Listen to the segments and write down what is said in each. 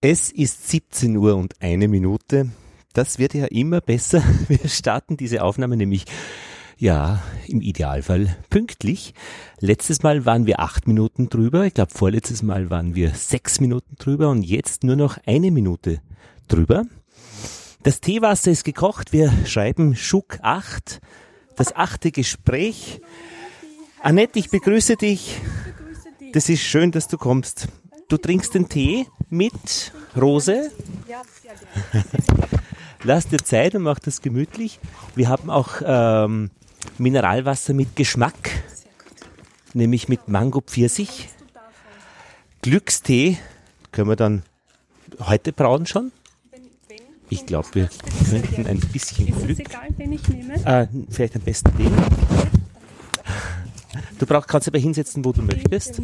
Es ist 17 Uhr und eine Minute. Das wird ja immer besser. Wir starten diese Aufnahme nämlich, ja, im Idealfall pünktlich. Letztes Mal waren wir acht Minuten drüber. Ich glaube, vorletztes Mal waren wir sechs Minuten drüber und jetzt nur noch eine Minute drüber. Das Teewasser ist gekocht. Wir schreiben Schuck 8. Das achte Gespräch. Annette, ich begrüße dich. Das ist schön, dass du kommst. Du trinkst den Tee mit Rose? Ja. Lass dir Zeit und mach das gemütlich. Wir haben auch ähm, Mineralwasser mit Geschmack, nämlich mit Mango Pfirsich. Glückstee können wir dann heute brauen schon. Ich glaube, wir könnten ein bisschen Glück. Ist es egal, wen ich nehme? Äh, vielleicht am besten den. Du brauchst, kannst aber hinsetzen, wo du möchtest.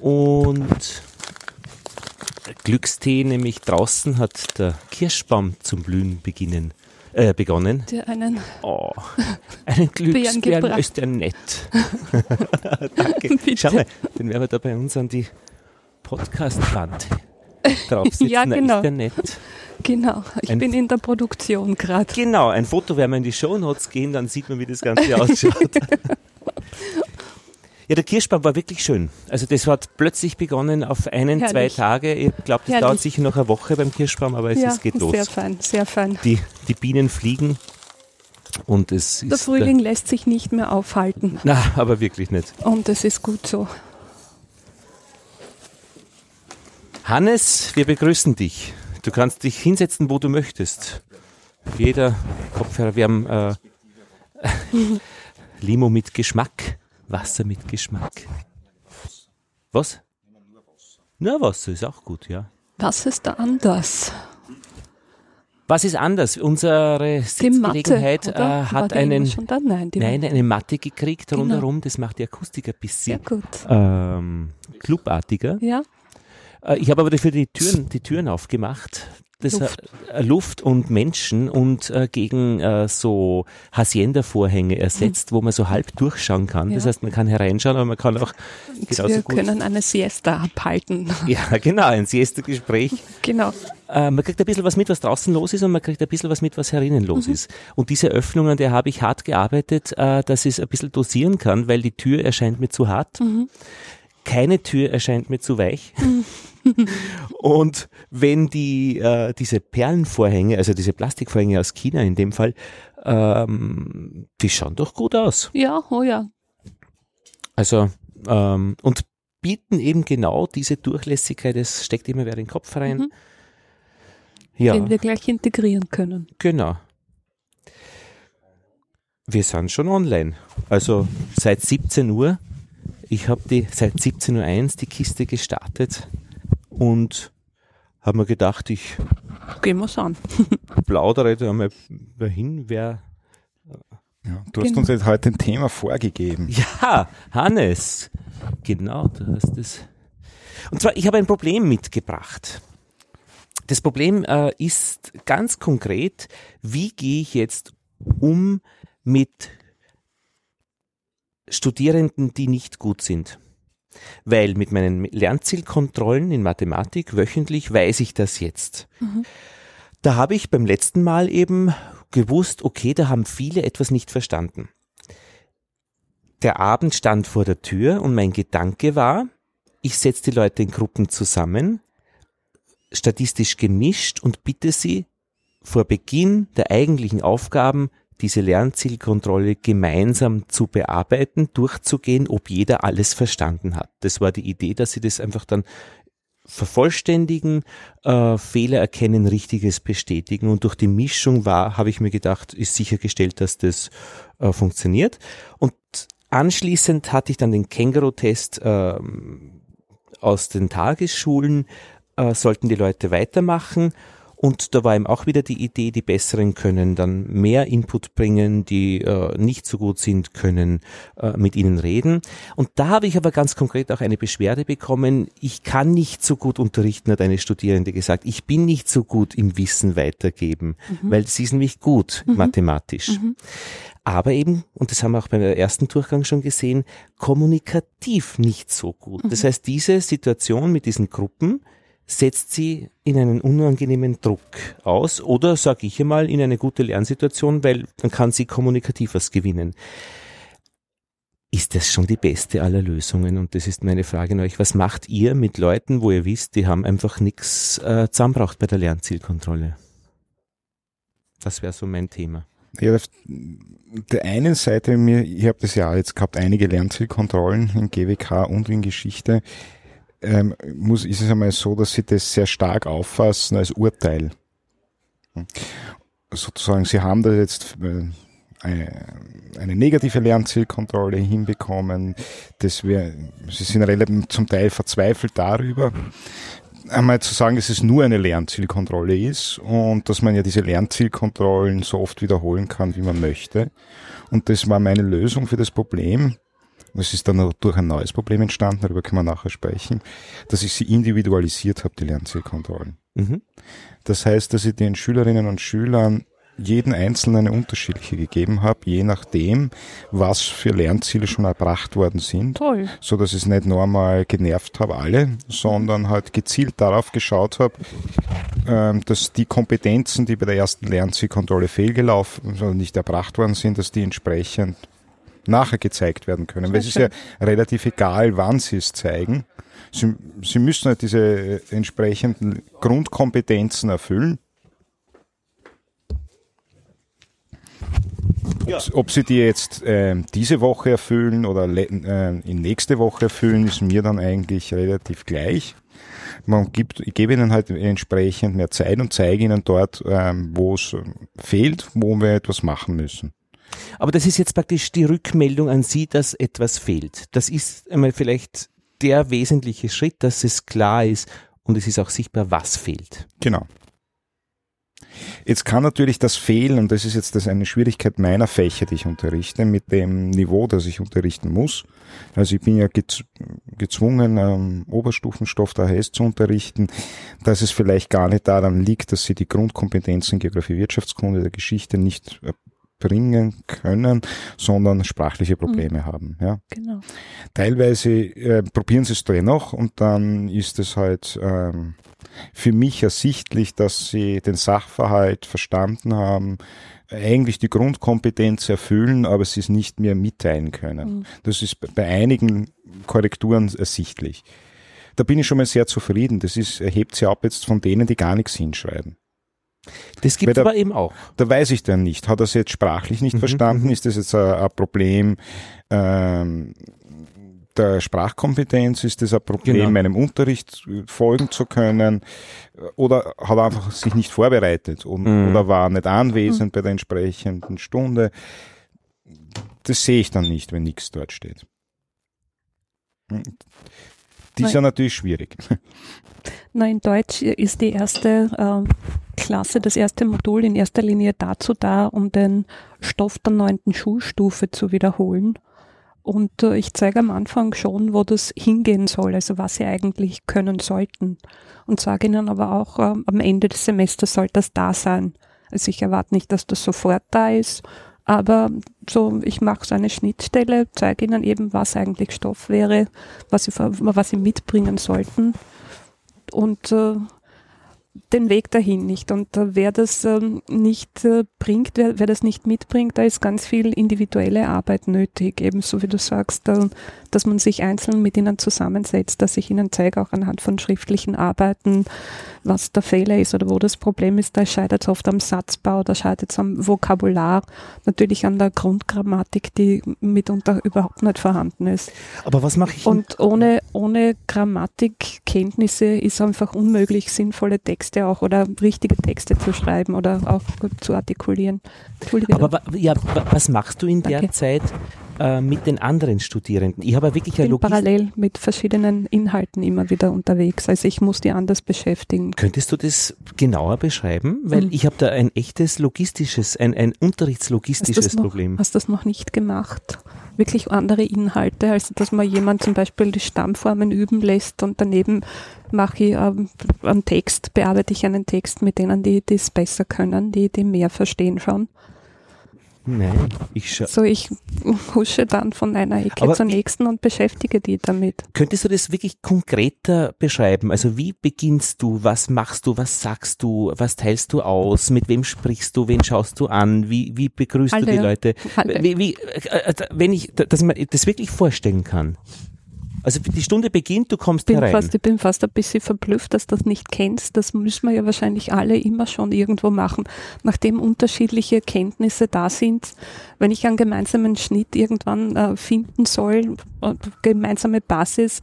Und Glückstee, nämlich draußen hat der Kirschbaum zum Blühen beginnen, äh, begonnen. Der einen, oh, einen Glücksbären ist der nett. Danke. Bitte. Schau mal, den werden wir da bei uns an die Podcast-Wand draufsetzen. ja, genau. ist der nett. Genau, ich ein bin in der Produktion gerade. Genau, ein Foto werden wir in die Show Notes gehen, dann sieht man, wie das Ganze ausschaut. Ja, der Kirschbaum war wirklich schön. Also das hat plötzlich begonnen auf einen, Herrlich. zwei Tage. Ich glaube, das Herrlich. dauert sicher noch eine Woche beim Kirschbaum, aber es, ja, es geht los. Sehr fein, sehr fein. Die, die Bienen fliegen und es der ist... Der Frühling lässt sich nicht mehr aufhalten. Na, aber wirklich nicht. Und es ist gut so. Hannes, wir begrüßen dich. Du kannst dich hinsetzen, wo du möchtest. Jeder Kopfhörer, wir haben äh, Limo mit Geschmack. Wasser mit Geschmack. Was? Nur Wasser ist auch gut, ja. Was ist da anders? Was ist anders? Unsere Sitzgelegenheit Matte, äh, hat einen, Nein, nein, eine Matte gekriegt genau. rundherum. Das macht die Akustik ein bisschen ähm, clubartiger. Ja. Äh, ich habe aber dafür die Türen, die Türen aufgemacht das Luft, äh, Luft und Menschen und äh, gegen äh, so Hacienda-Vorhänge ersetzt, mhm. wo man so halb durchschauen kann. Ja. Das heißt, man kann hereinschauen, aber man kann auch genauso Wir gut können eine Siesta abhalten. Ja, genau, ein Siesta-Gespräch. Genau. Äh, man kriegt ein bisschen was mit, was draußen los ist und man kriegt ein bisschen was mit, was herinnen los mhm. ist. Und diese Öffnungen, der habe ich hart gearbeitet, äh, dass ich es ein bisschen dosieren kann, weil die Tür erscheint mir zu hart. Mhm. Keine Tür erscheint mir zu weich. Und wenn die äh, diese Perlenvorhänge, also diese Plastikvorhänge aus China in dem Fall, ähm, die schauen doch gut aus. Ja, oh ja. Also ähm, und bieten eben genau diese Durchlässigkeit, es steckt immer wer den Kopf rein. Mhm. Ja. Den wir gleich integrieren können. Genau. Wir sind schon online. Also seit 17 Uhr. Ich habe die seit 17.01 Uhr die Kiste gestartet und habe mir gedacht, ich gehen wir's an. plaudere da mal hin, wer ja, du hast genau. uns jetzt heute ein Thema vorgegeben. Ja, Hannes. Genau, du hast es. Und zwar, ich habe ein Problem mitgebracht. Das Problem äh, ist ganz konkret, wie gehe ich jetzt um mit Studierenden, die nicht gut sind? Weil mit meinen Lernzielkontrollen in Mathematik wöchentlich weiß ich das jetzt. Mhm. Da habe ich beim letzten Mal eben gewusst, okay, da haben viele etwas nicht verstanden. Der Abend stand vor der Tür und mein Gedanke war, ich setze die Leute in Gruppen zusammen, statistisch gemischt und bitte sie vor Beginn der eigentlichen Aufgaben diese Lernzielkontrolle gemeinsam zu bearbeiten, durchzugehen, ob jeder alles verstanden hat. Das war die Idee, dass sie das einfach dann vervollständigen, äh, Fehler erkennen, Richtiges bestätigen. Und durch die Mischung war, habe ich mir gedacht, ist sichergestellt, dass das äh, funktioniert. Und anschließend hatte ich dann den Känguru-Test äh, aus den Tagesschulen, äh, sollten die Leute weitermachen und da war ihm auch wieder die Idee, die Besseren können dann mehr Input bringen, die äh, nicht so gut sind, können äh, mit ihnen reden. Und da habe ich aber ganz konkret auch eine Beschwerde bekommen. Ich kann nicht so gut unterrichten, hat eine Studierende gesagt. Ich bin nicht so gut im Wissen weitergeben, mhm. weil sie ist nämlich gut mhm. mathematisch. Mhm. Aber eben, und das haben wir auch beim ersten Durchgang schon gesehen, kommunikativ nicht so gut. Das mhm. heißt, diese Situation mit diesen Gruppen, setzt sie in einen unangenehmen Druck aus oder, sage ich einmal, in eine gute Lernsituation, weil dann kann sie kommunikativ was gewinnen. Ist das schon die beste aller Lösungen? Und das ist meine Frage an euch. Was macht ihr mit Leuten, wo ihr wisst, die haben einfach nichts äh, zusammenbraucht bei der Lernzielkontrolle? Das wäre so mein Thema. Ja, auf der einen Seite, mir, ich habe das ja jetzt gehabt, einige Lernzielkontrollen in GWK und in Geschichte ähm, muss, ist es einmal so, dass sie das sehr stark auffassen als Urteil. Sozusagen, sie haben da jetzt äh, eine, eine negative Lernzielkontrolle hinbekommen. Das wär, sie sind relativ zum Teil verzweifelt darüber, einmal zu sagen, dass es nur eine Lernzielkontrolle ist und dass man ja diese Lernzielkontrollen so oft wiederholen kann, wie man möchte. Und das war meine Lösung für das Problem. Es ist dann durch ein neues Problem entstanden, darüber können wir nachher sprechen, dass ich sie individualisiert habe, die Lernzielkontrollen. Mhm. Das heißt, dass ich den Schülerinnen und Schülern jeden Einzelnen eine unterschiedliche gegeben habe, je nachdem, was für Lernziele schon erbracht worden sind. Toll. So dass ich es nicht nur einmal genervt habe, alle, sondern halt gezielt darauf geschaut habe, ähm, dass die Kompetenzen, die bei der ersten Lernzielkontrolle fehlgelaufen, also nicht erbracht worden sind, dass die entsprechend nachher gezeigt werden können. Weil es ist ja relativ egal, wann sie es zeigen. Sie, sie müssen halt diese äh, entsprechenden Grundkompetenzen erfüllen. Ja. Ob, ob, sie die jetzt äh, diese Woche erfüllen oder äh, in nächste Woche erfüllen, ist mir dann eigentlich relativ gleich. Man gibt, ich gebe ihnen halt entsprechend mehr Zeit und zeige ihnen dort, ähm, wo es fehlt, wo wir etwas machen müssen. Aber das ist jetzt praktisch die Rückmeldung an Sie, dass etwas fehlt. Das ist einmal vielleicht der wesentliche Schritt, dass es klar ist und es ist auch sichtbar, was fehlt. Genau. Jetzt kann natürlich das fehlen, und das ist jetzt das eine Schwierigkeit meiner Fächer, die ich unterrichte, mit dem Niveau, das ich unterrichten muss. Also ich bin ja gezwungen, ähm, Oberstufenstoff der zu unterrichten, dass es vielleicht gar nicht daran liegt, dass sie die Grundkompetenzen Geografie, Wirtschaftskunde der Geschichte nicht äh, bringen können, sondern sprachliche Probleme mhm. haben. Ja. Genau. Teilweise äh, probieren sie es dennoch und dann ist es halt ähm, für mich ersichtlich, dass sie den Sachverhalt verstanden haben, eigentlich die Grundkompetenz erfüllen, aber sie es nicht mehr mitteilen können. Mhm. Das ist bei einigen Korrekturen ersichtlich. Da bin ich schon mal sehr zufrieden. Das ist, erhebt sie ab jetzt von denen, die gar nichts hinschreiben. Das gibt es aber eben auch. Da weiß ich dann nicht. Hat er es jetzt sprachlich nicht mhm. verstanden? Mhm. Ist das jetzt ein, ein Problem ähm, der Sprachkompetenz? Ist das ein Problem, genau. meinem Unterricht folgen zu können? Oder hat er einfach sich nicht vorbereitet und, mhm. oder war nicht anwesend mhm. bei der entsprechenden Stunde? Das sehe ich dann nicht, wenn nichts dort steht. Hm. Die ist ja natürlich schwierig. Nein, Deutsch ist die erste äh, Klasse, das erste Modul in erster Linie dazu da, um den Stoff der neunten Schulstufe zu wiederholen. Und äh, ich zeige am Anfang schon, wo das hingehen soll, also was sie eigentlich können sollten. Und sage ihnen aber auch, äh, am Ende des Semesters soll das da sein. Also ich erwarte nicht, dass das sofort da ist, aber so, ich mache so eine Schnittstelle, zeige ihnen eben, was eigentlich Stoff wäre, was sie, was sie mitbringen sollten. Und äh, den Weg dahin nicht. Und wer das ähm, nicht äh, bringt, wer, wer, das nicht mitbringt, da ist ganz viel individuelle Arbeit nötig. Ebenso wie du sagst, äh, dass man sich einzeln mit ihnen zusammensetzt, dass ich ihnen zeige, auch anhand von schriftlichen Arbeiten, was der Fehler ist oder wo das Problem ist. Da scheitert es oft am Satzbau, da scheitert es am Vokabular, natürlich an der Grundgrammatik, die mitunter überhaupt nicht vorhanden ist. Aber was mache ich? Und ohne, ohne Grammatikkenntnisse ist einfach unmöglich, sinnvolle Texte auch oder richtige Texte zu schreiben oder auch zu artikulieren. Aber ja, was machst du in der okay. Zeit? Äh, mit den anderen Studierenden? Ich habe wirklich ich bin parallel mit verschiedenen Inhalten immer wieder unterwegs. Also ich muss die anders beschäftigen. Könntest du das genauer beschreiben? Weil mhm. ich habe da ein echtes logistisches, ein, ein unterrichtslogistisches hast Problem. Hast du das noch nicht gemacht? Wirklich andere Inhalte, also dass man jemand zum Beispiel die Stammformen üben lässt und daneben mache ich ähm, einen Text, bearbeite ich einen Text mit denen, die es besser können, die, die mehr verstehen schon. Nein, ich scha So, ich husche dann von einer Ecke Aber zur nächsten und beschäftige die damit. Könntest du das wirklich konkreter beschreiben? Also wie beginnst du? Was machst du? Was sagst du? Was teilst du aus? Mit wem sprichst du? Wen schaust du an? Wie, wie begrüßt du Alle. die Leute? Alle. Wie, wie, äh, äh, wenn ich, dass man das wirklich vorstellen kann. Also die Stunde beginnt, du kommst Bin herein. fast, ich bin fast ein bisschen verblüfft, dass du das nicht kennst. Das müssen wir ja wahrscheinlich alle immer schon irgendwo machen. Nachdem unterschiedliche Kenntnisse da sind, wenn ich einen gemeinsamen Schnitt irgendwann äh, finden soll, äh, gemeinsame Basis,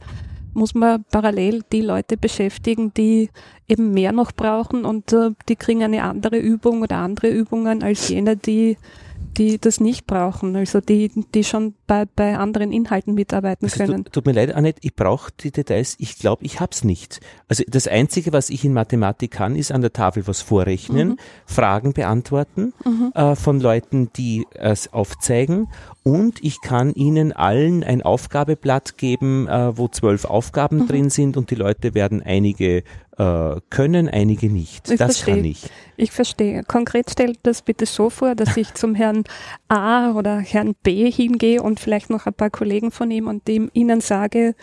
muss man parallel die Leute beschäftigen, die eben mehr noch brauchen und äh, die kriegen eine andere Übung oder andere Übungen als jene, die die das nicht brauchen, also die, die schon bei, bei anderen Inhalten mitarbeiten Also können. tut, tut mir leid, Annette, ich brauche die Details. Ich glaube, ich hab's nicht. Also das Einzige, was ich in Mathematik kann, ist an der Tafel was vorrechnen, Mhm. Fragen beantworten äh, von Leuten, die es aufzeigen. Und ich kann ihnen allen ein Aufgabeblatt geben, äh, wo zwölf Aufgaben Mhm. drin sind und die Leute werden einige äh, können, einige nicht. Ich das verstehe. kann ich. Ich verstehe. Konkret stellt das bitte so vor, dass ich zum Herrn A oder Herrn B hingehe und vielleicht noch ein paar Kollegen von ihm und dem ihnen sage,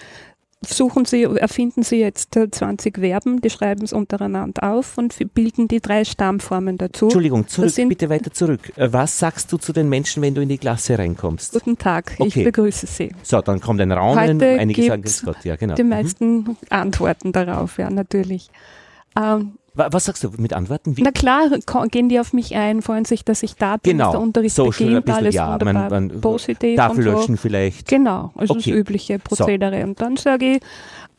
suchen Sie, erfinden Sie jetzt äh, 20 Verben, die schreiben es untereinander auf und bilden die drei Stammformen dazu. Entschuldigung, zurück, bitte weiter zurück. Äh, Was sagst du zu den Menschen, wenn du in die Klasse reinkommst? Guten Tag, Okay. ich begrüße Sie. So, dann kommt ein Raunen, Heute einige sagen, Grüß Gott, ja, genau. Die Mhm. meisten antworten darauf, ja, natürlich. Ähm, Was sagst du mit Antworten? Wie? na klar, gehen die auf mich ein, freuen sich, dass ich da bin, Genau, der Unterricht Social, beginnt, bisschen, alles ja, wunderbar man- man- positiv Tafel und so. löschen vielleicht. Genau, also Okay. das übliche Prozedere. Und dann sage ich,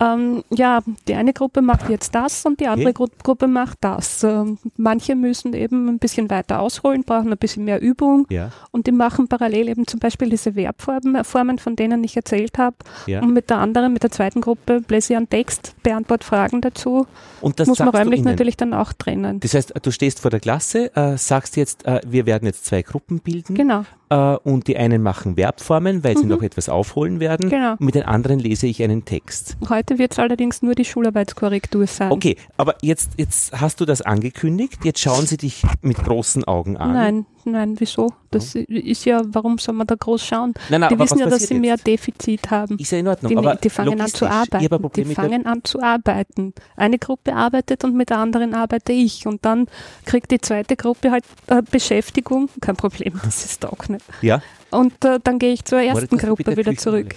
ähm, ja, die eine Gruppe macht jetzt das und die andere Okay. Gru Gruppe macht das. Ähm, manche müssen eben ein bisschen weiter ausholen, brauchen ein bisschen mehr Übung Ja, und die machen parallel eben zum Beispiel diese Verbformen, Formen, von denen ich erzählt habe. ja. Und mit der anderen, mit der zweiten Gruppe, lese ich einen Text, beantworte Fragen dazu. Und das muss man räumlich ihnen. Natürlich dann auch trennen. Das heißt, du stehst vor der Klasse, äh, sagst jetzt, äh, wir werden jetzt zwei Gruppen bilden Genau, äh, und die einen machen Verbformen, weil sie Mhm. noch etwas aufholen werden. Genau. Und mit den anderen lese ich einen Text. heute wird es allerdings nur die Schularbeitskorrektur sein. Okay, aber jetzt, jetzt hast du das angekündigt, jetzt schauen sie dich mit großen Augen an. Nein, nein, wieso? Das ist ja, warum soll man da groß schauen? Nein, nein, die wissen ja, dass sie mehr jetzt? Defizit haben. Ist ja in Ordnung, Die, aber die fangen an zu arbeiten. Die fangen an zu arbeiten. Eine Gruppe arbeitet und mit der anderen arbeite ich. Und dann kriegt die zweite Gruppe halt äh, Beschäftigung. Kein Problem, das ist auch nicht. Ja, Und äh, dann gehe ich zur ersten Gruppe wieder zurück.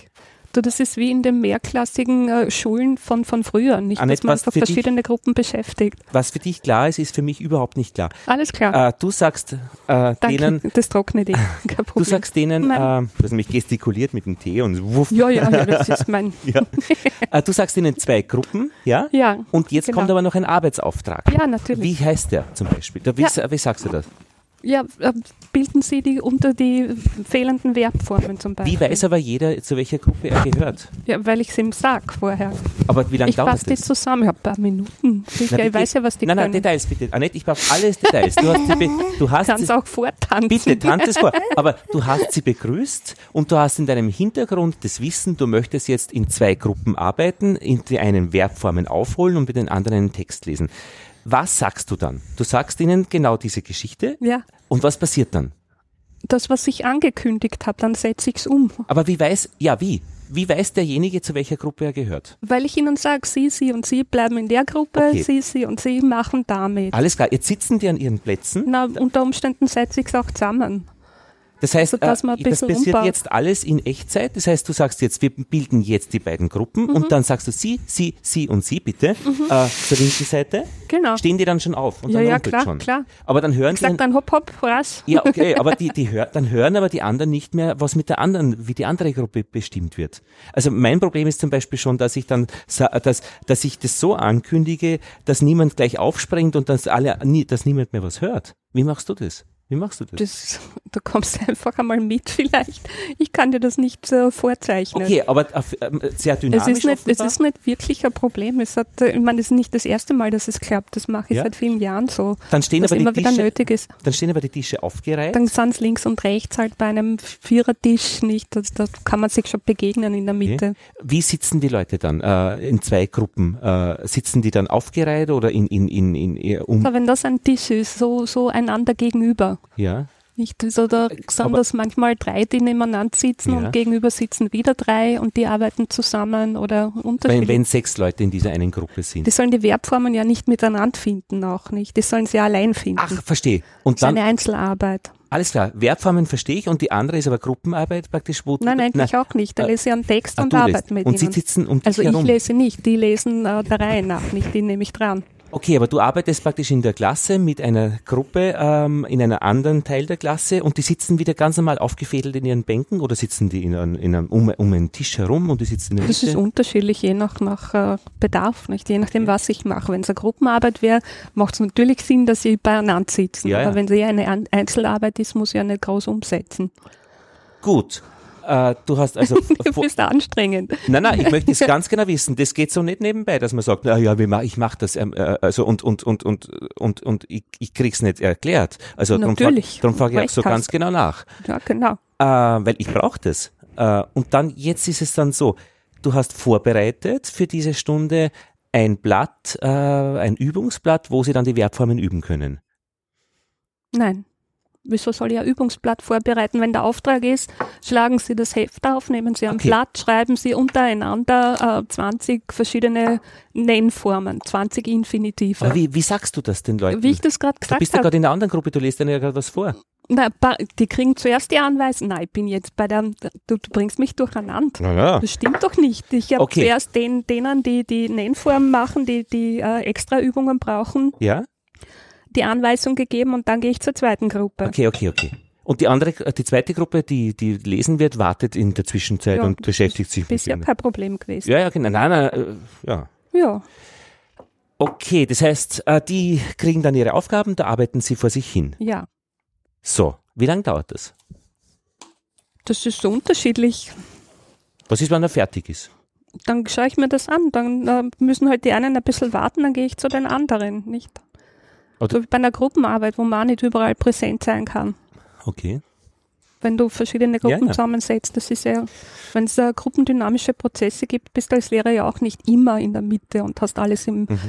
Du, das ist wie in den mehrklassigen äh, Schulen von, von früher. Nicht, Annette, dass man einfach für dich- verschiedene Gruppen beschäftigt. was für dich klar ist, ist für mich überhaupt nicht klar. Alles klar. Äh, du sagst äh, Danke, denen, das trocknet eh. Du sagst denen, äh, du hast nämlich gestikuliert mit dem Tee und wuff. ja, ja, ja, das ist mein. Ja. Äh, du sagst ihnen zwei Gruppen, ja? Ja, Und jetzt genau. kommt aber noch ein Arbeitsauftrag. ja, natürlich. Wie heißt der zum Beispiel? Da, wie, Ja. wie sagst du das? Ja, äh, bilden Sie die unter die fehlenden Verbformen zum Beispiel. Wie weiß aber jeder, zu welcher Gruppe er gehört? Ja, weil ich es ihm sag vorher. Aber wie lange Ich dauert fasse die das? zusammen. Ja, ein paar Minuten. Sicher, Na, ich weiß ja, was die Nein, nein, können. Details bitte. Annette, ich brauche alles Details. Du hast sie, du hast Kannst sie, auch vortanzen. bitte, tanz es vor. Aber du hast sie begrüßt und du hast in deinem Hintergrund das Wissen, du möchtest jetzt in zwei Gruppen arbeiten, in die einen Verbformen aufholen und mit den anderen einen Text lesen. Was sagst du dann? Du sagst ihnen genau diese Geschichte Ja, und was passiert dann? das, was ich angekündigt habe, dann setze ich es um. Aber wie weiß, ja wie? Wie weiß derjenige, zu welcher Gruppe er gehört? Weil ich ihnen sage, Sie, Sie und Sie bleiben in der Gruppe, Okay. Sie, Sie und Sie machen damit. Alles klar, jetzt sitzen die an ihren Plätzen. Na, unter Umständen setze ich es auch zusammen. Das heißt, Also, dass man äh, ein das passiert umbaut. jetzt alles in Echtzeit. Das heißt, du sagst jetzt, wir bilden jetzt die beiden Gruppen Mhm. und dann sagst du sie, sie, sie und sie bitte äh, zur linken Seite. Genau. Stehen die dann schon auf und Ja, dann ja, klar, schon. klar. Aber dann hören Ich die dann, dann hopp, hopp, was? ja, okay, aber die, die hör, dann hören aber die anderen nicht mehr, was mit der anderen, wie die andere Gruppe bestimmt wird. Also mein Problem ist zum Beispiel schon, dass ich dann, dass, dass ich das so ankündige, dass niemand gleich aufspringt und dass alle, dass niemand mehr was hört. Wie machst du das? Wie machst du das? Das, da kommst du einfach einmal mit vielleicht. Ich kann dir das nicht äh, vorzeichnen. Okay, aber ähm, sehr Es dynamisch ist, nicht, es ist nicht wirklich ein Problem. Es hat, äh, ich meine, es ist nicht das erste Mal, dass es klappt. Das mache ich Ja. seit vielen Jahren so. Dann stehen, aber die wieder Tische, nötig ist. dann stehen aber die Tische aufgereiht. Dann sind es links und rechts halt bei einem Vierertisch nicht. Das, da kann man sich schon begegnen in der Mitte. Wie sitzen die Leute dann äh, in zwei Gruppen? Äh, sitzen die dann aufgereiht oder in, in, in, in eher um? Aber wenn das ein Tisch ist, so, so einander gegenüber, Ja. Nicht? Also da sind das manchmal drei, die nebeneinander sitzen Ja. und gegenüber sitzen wieder drei und die arbeiten zusammen oder Wenn, unterschiedlich. wenn sechs Leute in dieser einen Gruppe sind. die sollen die Verbformen ja nicht miteinander finden, auch nicht. Die sollen sie allein finden. Ach, verstehe. Und das ist eine dann, Einzelarbeit. alles klar, Verbformen verstehe ich und die andere ist aber Gruppenarbeit praktisch, wo Nein, eigentlich auch nicht. Da Äh, lese ich einen Text ah, und arbeite mit Und sie ihnen. sitzen um dich Also ich herum. lese nicht, die lesen äh, der Reihe nach nicht, die nehme ich dran. Okay, aber du arbeitest praktisch in der Klasse mit einer Gruppe ähm, in einer anderen Teil der Klasse und die sitzen wieder ganz normal aufgefädelt in ihren Bänken oder sitzen die in einem, in einem, um, um einen Tisch herum und die sitzen in der Das ist Mitte? unterschiedlich, je nach, nach äh, Bedarf, nicht? je nachdem, was ich mache. Wenn es eine Gruppenarbeit wäre, macht es natürlich Sinn, dass sie beieinander sitzen. Ja, ja. Aber wenn es eher eine Einzelarbeit ist, muss ich ja nicht groß umsetzen. Gut. Äh, du hast also Du bist anstrengend. Nein, nein, ich möchte es ganz genau wissen. Das geht so nicht nebenbei, dass man sagt, na ja, ich mache das, ähm, äh, also und und und und und und ich, ich krieg's nicht erklärt. Also Natürlich, darum frage ich auch so hast. ganz genau nach, Ja, genau. äh, weil ich brauche das. Äh, und dann jetzt ist es dann so, du hast vorbereitet für diese Stunde ein Blatt, äh, ein Übungsblatt, wo sie dann die Verbformen üben können. Nein. Wieso soll ich ein Übungsblatt vorbereiten? Wenn der Auftrag ist, schlagen Sie das Heft auf, nehmen Sie ein Okay. Blatt, schreiben Sie untereinander äh, 20 verschiedene Nennformen, 20 Infinitive. Aber wie, wie sagst du das den Leuten? Wie ich das gerade du gesagt bist ja habe. gerade in der anderen Gruppe, du liest denen ja gerade was vor. Na, die kriegen zuerst die Anweisung. Nein, ich bin jetzt bei der, du, du bringst mich durcheinander. Naja. Das stimmt doch nicht. Ich habe Okay. zuerst den, denen, die die Nennformen machen, die die äh, extra Übungen brauchen, Ja? Die Anweisung gegeben und dann gehe ich zur zweiten Gruppe. Okay, okay, okay. Und die andere, die zweite Gruppe, die, die lesen wird, wartet in der Zwischenzeit Ja, und beschäftigt sich mit Bisher ihnen. kein Problem gewesen. Ja, ja, genau. Nein, nein, äh, ja. Ja. Okay, das heißt, äh, die kriegen dann ihre Aufgaben, da arbeiten sie vor sich hin. ja. So, wie lange dauert das? Das ist so unterschiedlich. Was ist, wenn er fertig ist? Dann schaue ich mir das an. Dann äh, müssen halt die einen ein bisschen warten, dann gehe ich zu den anderen, nicht? Oder- So wie bei einer Gruppenarbeit, wo man nicht überall präsent sein kann. Okay. Wenn du verschiedene Gruppen Ja, ja. zusammensetzt, das ist ja, wenn es äh, gruppendynamische Prozesse gibt, bist du als Lehrer ja auch nicht immer in der Mitte und hast alles im Mhm.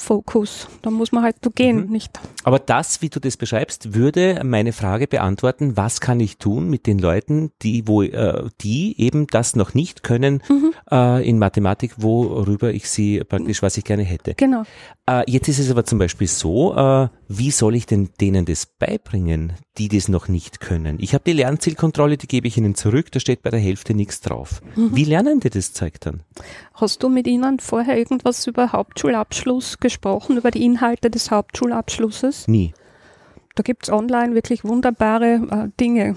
Fokus. Da muss man halt so gehen, Mhm. nicht? Aber das, wie du das beschreibst, würde meine Frage beantworten, was kann ich tun mit den Leuten, die, wo, äh, die eben das noch nicht können Mhm. äh, in Mathematik, worüber ich sie praktisch, was ich gerne hätte. Genau. Äh, jetzt ist es aber zum Beispiel so, äh, wie soll ich denn denen das beibringen, die das noch nicht können? Ich habe die Lernzielkontrolle, die gebe ich ihnen zurück, da steht bei der Hälfte nichts drauf. Mhm. Wie lernen die das Zeug dann? Hast du mit ihnen vorher irgendwas über Hauptschulabschluss gesprochen, über die Inhalte des Hauptschulabschlusses? Nie. Da gibt's online wirklich wunderbare äh, Dinge.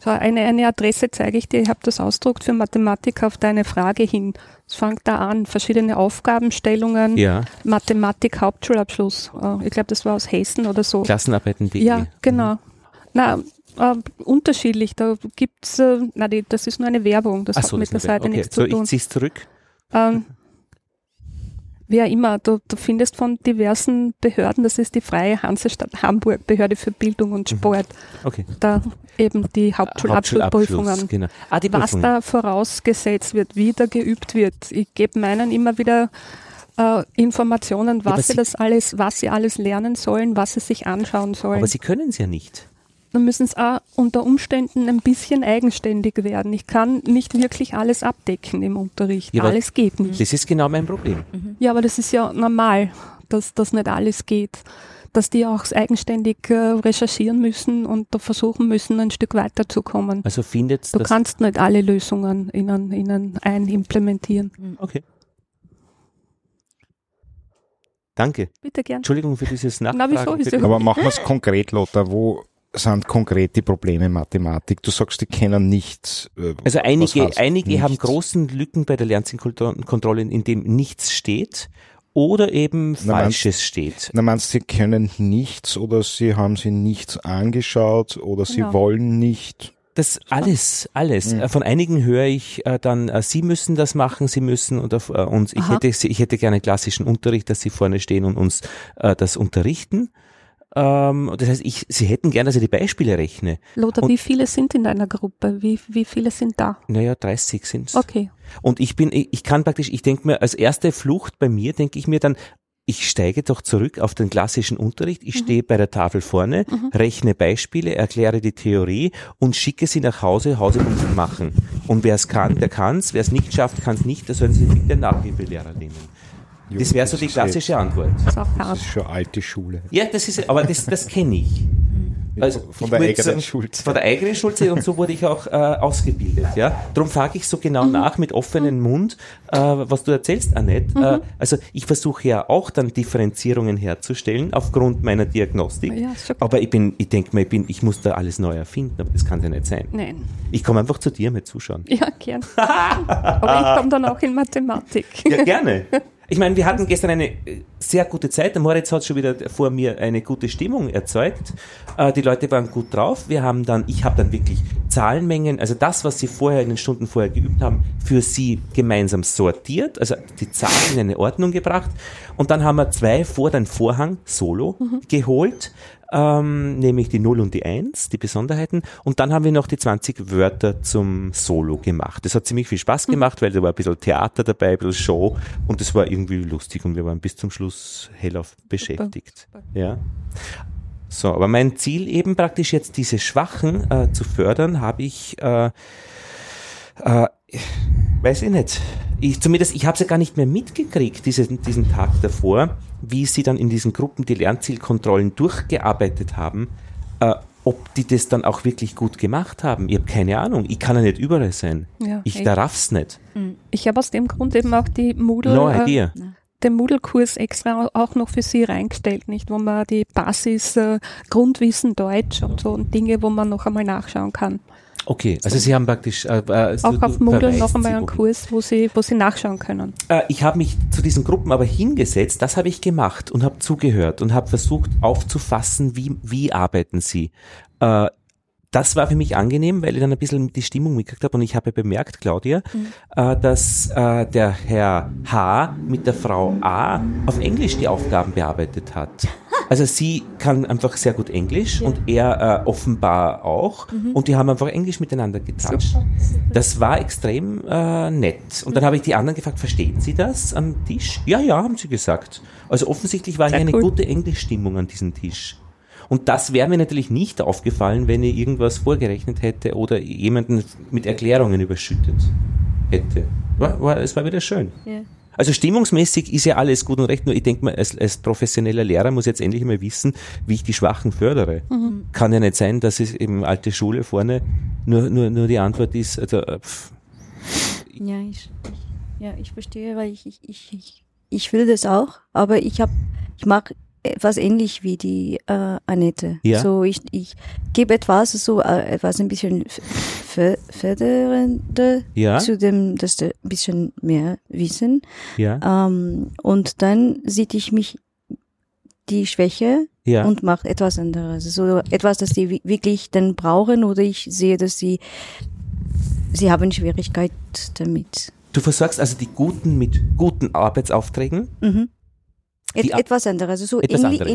So eine, eine Adresse zeige ich dir, ich habe das ausdruckt für Mathematik auf deine Frage hin. Es fängt da an, verschiedene Aufgabenstellungen, Ja, Mathematik Hauptschulabschluss. Äh, ich glaube, das war aus Hessen oder so. Klassenarbeiten.de. Ja, genau. Na, äh, unterschiedlich. Da gibt's, äh, na, die, das ist nur eine Werbung. Das Ach hat so, mit der Seite okay. nichts So, zu tun. ich ziehe es zurück. Ähm, wer immer, du, du findest von diversen Behörden, das ist die Freie Hansestadt Hamburg, Behörde für Bildung und Sport, Okay. da eben die Hauptschulabschlussprüfungen. Hauptschulabschluss, Genau. Ah, die Was da vorausgesetzt wird, wie da geübt wird. Ich gebe meinen immer wieder äh, Informationen, was sie Sie- das alles, was sie alles lernen sollen, was sie sich anschauen sollen. Aber sie können es ja nicht. Dann müssen sie auch unter Umständen ein bisschen eigenständig werden. Ich kann nicht wirklich alles abdecken im Unterricht. Ja, alles geht nicht. Das ist genau mein Problem. Ja, aber das ist ja normal, dass das nicht alles geht. Dass die auch eigenständig äh, recherchieren müssen und da versuchen müssen, ein Stück weiterzukommen. Also findet Du kannst nicht alle Lösungen ihnen, ihnen ein-implementieren. Okay. Danke. Bitte gern. Entschuldigung für dieses Na, Nachfragen. wieso? Ist Aber machen wir es konkret, Lothar. Wo sind konkret die Probleme in Mathematik? Du sagst, die kennen nichts. äh, Also einige, einige haben nichts? großen Lücken bei der Lernzielkontrolle, in dem nichts steht oder eben Na, Falsches steht. Na, meinst du, sie können nichts oder sie haben sie nichts angeschaut oder sie Genau. wollen nicht? Das alles, alles. Mhm. Von einigen höre ich äh, dann, äh, sie müssen das machen, sie müssen oder äh, uns. Ich Aha. hätte, ich hätte gerne klassischen Unterricht, dass sie vorne stehen und uns äh, das unterrichten. Ähm, das heißt, ich, sie hätten gerne, dass ich die Beispiele rechne. Lothar, Und- wie viele sind in deiner Gruppe? Wie, wie viele sind da? Naja, 30 sind's. Okay. Und ich bin, ich ich kann praktisch, ich denke mir, als erste Flucht bei mir, denke ich mir dann, ich steige doch zurück auf den klassischen Unterricht. Ich stehe bei der Tafel vorne, rechne Beispiele, erkläre die Theorie und schicke sie nach Hause, Hausaufgaben machen. Und wer es kann, der kann's. Wer es nicht schafft, kann es nicht. Da sollen sie bitte Nachhilfelehrer nehmen. Das wäre so die klassische Antwort. Das ist Das schon alte Schule. Ja, das ist, aber das, das kenne ich. Also, von der eigenen sagen, Schulzeit. Von der eigenen Schulzeit und so wurde ich auch äh, ausgebildet. Ja? Darum frage ich so genau nach mit offenem Mund, äh, was du erzählst, Annette. Äh, also ich versuche ja auch dann Differenzierungen herzustellen aufgrund meiner Diagnostik. Ja, aber ich bin, ich denke mal, ich, bin, ich muss da alles neu erfinden, aber das kann ja nicht sein. Nein. Ich komme einfach zu dir mit Zuschauen. Ja, gern. Aber ich komme dann auch in Mathematik. Ja, gerne. Ich meine, wir hatten gestern eine äh, sehr gute Zeit. Der Moritz hat schon wieder vor mir eine gute Stimmung erzeugt. Äh, Die Leute waren gut drauf. Wir haben dann, ich habe dann wirklich Zahlenmengen, also das, was sie vorher in den Stunden vorher geübt haben, für sie gemeinsam sortiert, also die Zahlen in eine Ordnung gebracht. Und dann haben wir zwei vor den Vorhang Solo geholt, ähm, nämlich die 0 und die 1, die Besonderheiten. Und dann haben wir noch die 20 Wörter zum Solo gemacht. Das hat ziemlich viel Spaß gemacht, weil da war ein bisschen Theater dabei, ein bisschen Show und das war irgendwie lustig und wir waren bis zum Schluss hellauf beschäftigt. Ja. So, aber mein Ziel eben praktisch jetzt diese Schwachen äh, zu fördern, habe ich, äh, äh, weiß ich nicht. Ich, zumindest, ich habe es ja gar nicht mehr mitgekriegt, diesen, diesen Tag davor, wie sie dann in diesen Gruppen die Lernzielkontrollen durchgearbeitet haben, äh, ob die das dann auch wirklich gut gemacht haben. Ich habe keine Ahnung. Ich kann ja nicht überall sein. Ja, ich echt. da raff's nicht. Ich habe aus dem Grund eben auch die Moodle, No äh, den Moodle-Kurs extra auch noch für Sie reingestellt, nicht, wo man die Basis äh, Grundwissen Deutsch und so und Dinge, wo man noch einmal nachschauen kann. Okay, also Sie haben praktisch äh, äh, Auch auf Moodle noch einmal einen. Kurs, wo Sie, wo Sie nachschauen können. Äh, ich habe mich zu diesen Gruppen aber hingesetzt, das habe ich gemacht und habe zugehört und habe versucht aufzufassen, wie, wie arbeiten sie. Äh, das war für mich angenehm, weil ich dann ein bisschen die Stimmung mitgekriegt habe und ich habe bemerkt, Claudia, äh, dass äh, der Herr H. mit der Frau A. auf Englisch die Aufgaben bearbeitet hat. Also sie kann einfach sehr gut Englisch und er äh, offenbar auch und die haben einfach Englisch miteinander getauscht. Das war extrem äh, nett. Und dann habe ich die anderen gefragt, verstehen Sie das am Tisch? Ja, ja, haben sie gesagt. Also offensichtlich war hier Sehr eine cool. gute Englischstimmung an diesem Tisch. Und das wäre mir natürlich nicht aufgefallen, wenn ich irgendwas vorgerechnet hätte oder jemanden mit Erklärungen überschüttet hätte. War, war, es war wieder schön. Ja. Also stimmungsmäßig ist ja alles gut und recht, nur ich denke mal, als, als professioneller Lehrer muss jetzt endlich mal wissen, wie ich die Schwachen fördere. Kann ja nicht sein, dass es eben alte Schule vorne nur, nur, nur die Antwort ist, also, äh, pff, Ja, ich, ich, ja, ich verstehe, weil ich, ich, ich, ich, will das auch, aber ich habe, ich mag etwas ähnlich wie die äh, Annette. Ja. So, ich, ich gebe etwas, so äh, etwas ein bisschen f- f- fördernde Ja. zu dem, dass wir ein bisschen mehr wissen. ja, Ähm, und dann sieht ich mich die Schwäche ja. und mache etwas anderes. So etwas, das wi- wirklich dann brauchen oder ich sehe, dass sie, sie haben Schwierigkeit damit. Du versorgst also die Guten mit guten Arbeitsaufträgen Mhm. Et, etwas anderes. Also So Etwas ähnlich, anderes.